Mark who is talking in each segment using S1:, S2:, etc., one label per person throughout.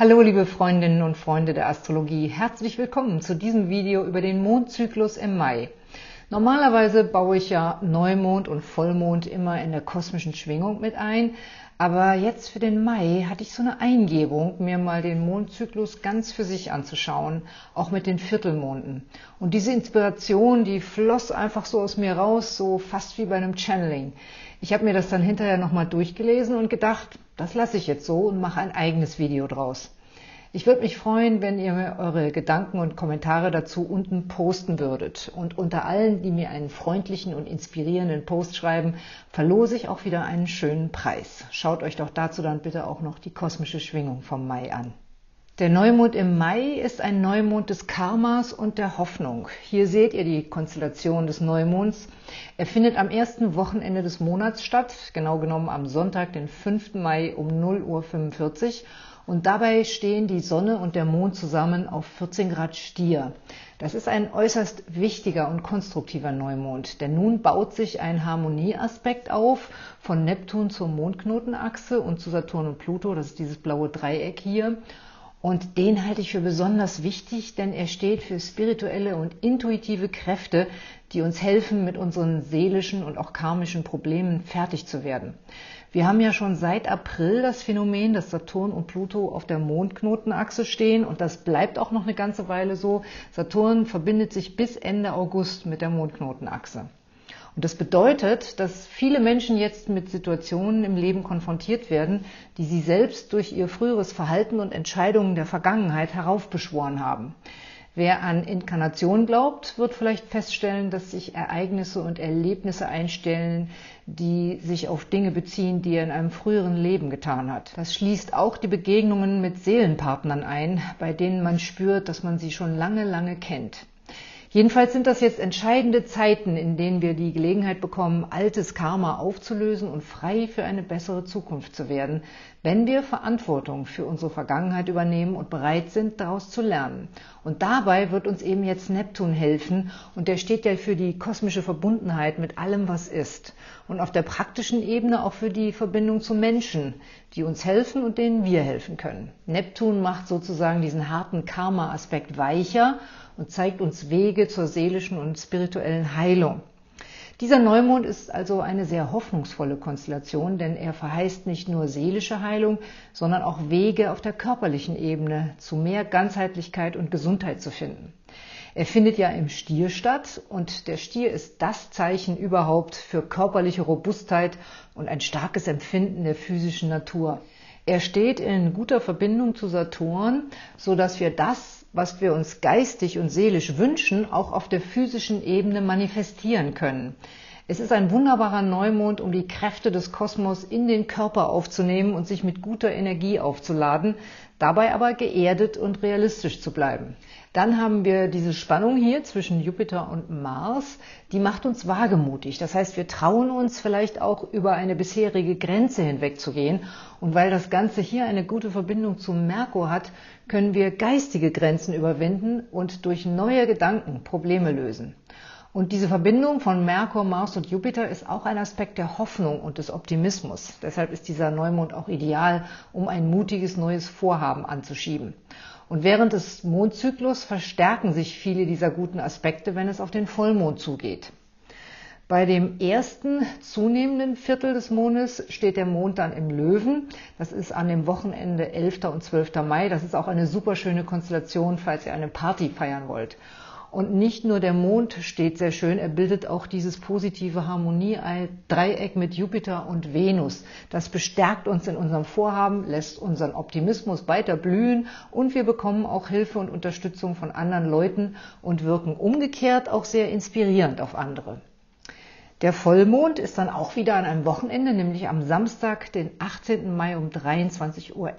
S1: Hallo liebe Freundinnen und Freunde der Astrologie, herzlich willkommen zu diesem Video über den Mondzyklus im Mai. Normalerweise baue ich ja Neumond und Vollmond immer in der kosmischen Schwingung mit ein, aber jetzt für den Mai hatte ich so eine Eingebung, mir mal den Mondzyklus ganz für sich anzuschauen, auch mit den Viertelmonden. Und diese Inspiration, die floss einfach so aus mir raus, so fast wie bei einem Channeling. Ich habe mir das dann hinterher nochmal durchgelesen und gedacht, das lasse ich jetzt so und mache ein eigenes Video draus. Ich würde mich freuen, wenn ihr mir eure Gedanken und Kommentare dazu unten posten würdet. Und unter allen, die mir einen freundlichen und inspirierenden Post schreiben, verlose ich auch wieder einen schönen Preis. Schaut euch doch dazu dann bitte auch noch die kosmische Schwingung vom Mai an. Der Neumond im Mai ist ein Neumond des Karmas und der Hoffnung. Hier seht ihr die Konstellation des Neumonds. Er findet am ersten Wochenende des Monats statt, genau genommen am Sonntag, den 5. Mai um 0.45 Uhr. Und dabei stehen die Sonne und der Mond zusammen auf 14 Grad Stier. Das ist ein äußerst wichtiger und konstruktiver Neumond, denn nun baut sich ein Harmonieaspekt auf von Neptun zur Mondknotenachse und zu Saturn und Pluto, das ist dieses blaue Dreieck hier. Und den halte ich für besonders wichtig, denn er steht für spirituelle und intuitive Kräfte, die uns helfen, mit unseren seelischen und auch karmischen Problemen fertig zu werden. Wir haben ja schon seit April das Phänomen, dass Saturn und Pluto auf der Mondknotenachse stehen und das bleibt auch noch eine ganze Weile so. Saturn verbindet sich bis Ende August mit der Mondknotenachse. Und das bedeutet, dass viele Menschen jetzt mit Situationen im Leben konfrontiert werden, die sie selbst durch ihr früheres Verhalten und Entscheidungen der Vergangenheit heraufbeschworen haben. Wer an Inkarnation glaubt, wird vielleicht feststellen, dass sich Ereignisse und Erlebnisse einstellen, die sich auf Dinge beziehen, die er in einem früheren Leben getan hat. Das schließt auch die Begegnungen mit Seelenpartnern ein, bei denen man spürt, dass man sie schon lange, lange kennt. Jedenfalls sind das jetzt entscheidende Zeiten, in denen wir die Gelegenheit bekommen, altes Karma aufzulösen und frei für eine bessere Zukunft zu werden, wenn wir Verantwortung für unsere Vergangenheit übernehmen und bereit sind, daraus zu lernen. Und dabei wird uns eben jetzt Neptun helfen und der steht ja für die kosmische Verbundenheit mit allem, was ist. Und auf der praktischen Ebene auch für die Verbindung zu Menschen, die uns helfen und denen wir helfen können. Neptun macht sozusagen diesen harten Karma-Aspekt weicher und zeigt uns Wege zur seelischen und spirituellen Heilung. Dieser Neumond ist also eine sehr hoffnungsvolle Konstellation, denn er verheißt nicht nur seelische Heilung, sondern auch Wege auf der körperlichen Ebene zu mehr Ganzheitlichkeit und Gesundheit zu finden. Er findet ja im Stier statt und der Stier ist das Zeichen überhaupt für körperliche Robustheit und ein starkes Empfinden der physischen Natur. Er steht in guter Verbindung zu Saturn, so dass wir das was wir uns geistig und seelisch wünschen, auch auf der physischen Ebene manifestieren können. Es ist ein wunderbarer Neumond, um die Kräfte des Kosmos in den Körper aufzunehmen und sich mit guter Energie aufzuladen, dabei aber geerdet und realistisch zu bleiben. Dann haben wir diese Spannung hier zwischen Jupiter und Mars, die macht uns wagemutig. Das heißt, wir trauen uns vielleicht auch über eine bisherige Grenze hinwegzugehen. Und weil das Ganze hier eine gute Verbindung zu Merkur hat, können wir geistige Grenzen überwinden und durch neue Gedanken Probleme lösen. Und diese Verbindung von Merkur, Mars und Jupiter ist auch ein Aspekt der Hoffnung und des Optimismus. Deshalb ist dieser Neumond auch ideal, um ein mutiges neues Vorhaben anzuschieben. Und während des Mondzyklus verstärken sich viele dieser guten Aspekte, wenn es auf den Vollmond zugeht. Bei dem ersten zunehmenden Viertel des Mondes steht der Mond dann im Löwen. Das ist an dem Wochenende 11. und 12. Mai. Das ist auch eine super schöne Konstellation, falls ihr eine Party feiern wollt. Und nicht nur der Mond steht sehr schön, er bildet auch dieses positive Harmonie-Dreieck mit Jupiter und Venus. Das bestärkt uns in unserem Vorhaben, lässt unseren Optimismus weiter blühen und wir bekommen auch Hilfe und Unterstützung von anderen Leuten und wirken umgekehrt auch sehr inspirierend auf andere. Der Vollmond ist dann auch wieder an einem Wochenende, nämlich am Samstag, den 18. Mai um 23.11 Uhr.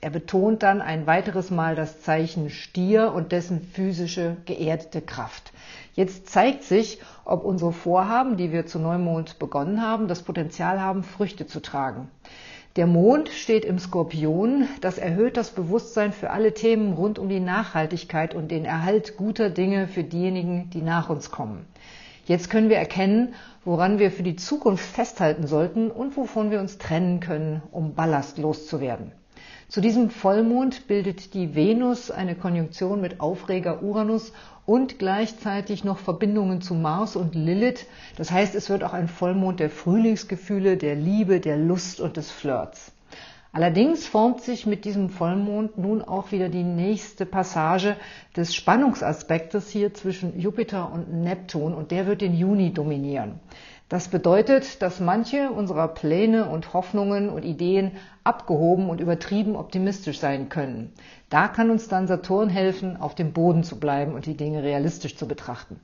S1: Er betont dann ein weiteres Mal das Zeichen Stier und dessen physische geerdete Kraft. Jetzt zeigt sich, ob unsere Vorhaben, die wir zu Neumond begonnen haben, das Potenzial haben, Früchte zu tragen. Der Mond steht im Skorpion. Das erhöht das Bewusstsein für alle Themen rund um die Nachhaltigkeit und den Erhalt guter Dinge für diejenigen, die nach uns kommen. Jetzt können wir erkennen, woran wir für die Zukunft festhalten sollten und wovon wir uns trennen können, um Ballast loszuwerden. Zu diesem Vollmond bildet die Venus eine Konjunktion mit Aufreger Uranus und gleichzeitig noch Verbindungen zu Mars und Lilith. Das heißt, es wird auch ein Vollmond der Frühlingsgefühle, der Liebe, der Lust und des Flirts. Allerdings formt sich mit diesem Vollmond nun auch wieder die nächste Passage des Spannungsaspektes hier zwischen Jupiter und Neptun und der wird den Juni dominieren. Das bedeutet, dass manche unserer Pläne und Hoffnungen und Ideen abgehoben und übertrieben optimistisch sein können. Da kann uns dann Saturn helfen, auf dem Boden zu bleiben und die Dinge realistisch zu betrachten.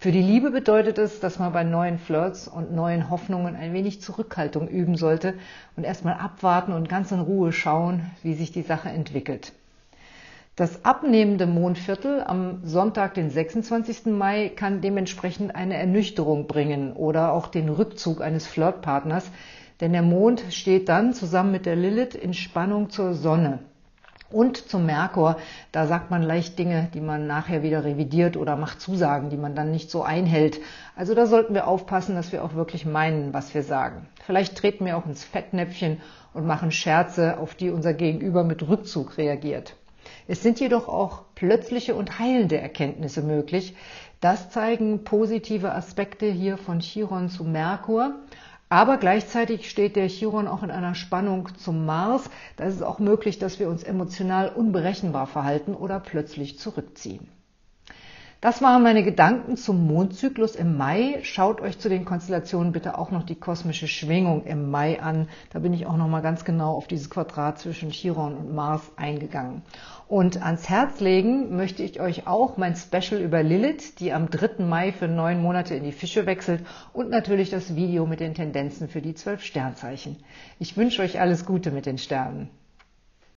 S1: Für die Liebe bedeutet es, dass man bei neuen Flirts und neuen Hoffnungen ein wenig Zurückhaltung üben sollte und erstmal abwarten und ganz in Ruhe schauen, wie sich die Sache entwickelt. Das abnehmende Mondviertel am Sonntag, den 26. Mai, kann dementsprechend eine Ernüchterung bringen oder auch den Rückzug eines Flirtpartners, denn der Mond steht dann zusammen mit der Lilith in Spannung zur Sonne. Und zum Merkur, da sagt man leicht Dinge, die man nachher wieder revidiert oder macht Zusagen, die man dann nicht so einhält. Also da sollten wir aufpassen, dass wir auch wirklich meinen, was wir sagen. Vielleicht treten wir auch ins Fettnäpfchen und machen Scherze, auf die unser Gegenüber mit Rückzug reagiert. Es sind jedoch auch plötzliche und heilende Erkenntnisse möglich. Das zeigen positive Aspekte hier von Chiron zu Merkur. Aber gleichzeitig steht der Chiron auch in einer Spannung zum Mars. Da ist es auch möglich, dass wir uns emotional unberechenbar verhalten oder plötzlich zurückziehen. Das waren meine Gedanken zum Mondzyklus im Mai. Schaut euch zu den Konstellationen bitte auch noch die kosmische Schwingung im Mai an. Da bin ich auch noch mal ganz genau auf dieses Quadrat zwischen Chiron und Mars eingegangen. Und ans Herz legen möchte ich euch auch mein Special über Lilith, die am 3. Mai für neun Monate in die Fische wechselt und natürlich das Video mit den Tendenzen für die zwölf Sternzeichen. Ich wünsche euch alles Gute mit den Sternen.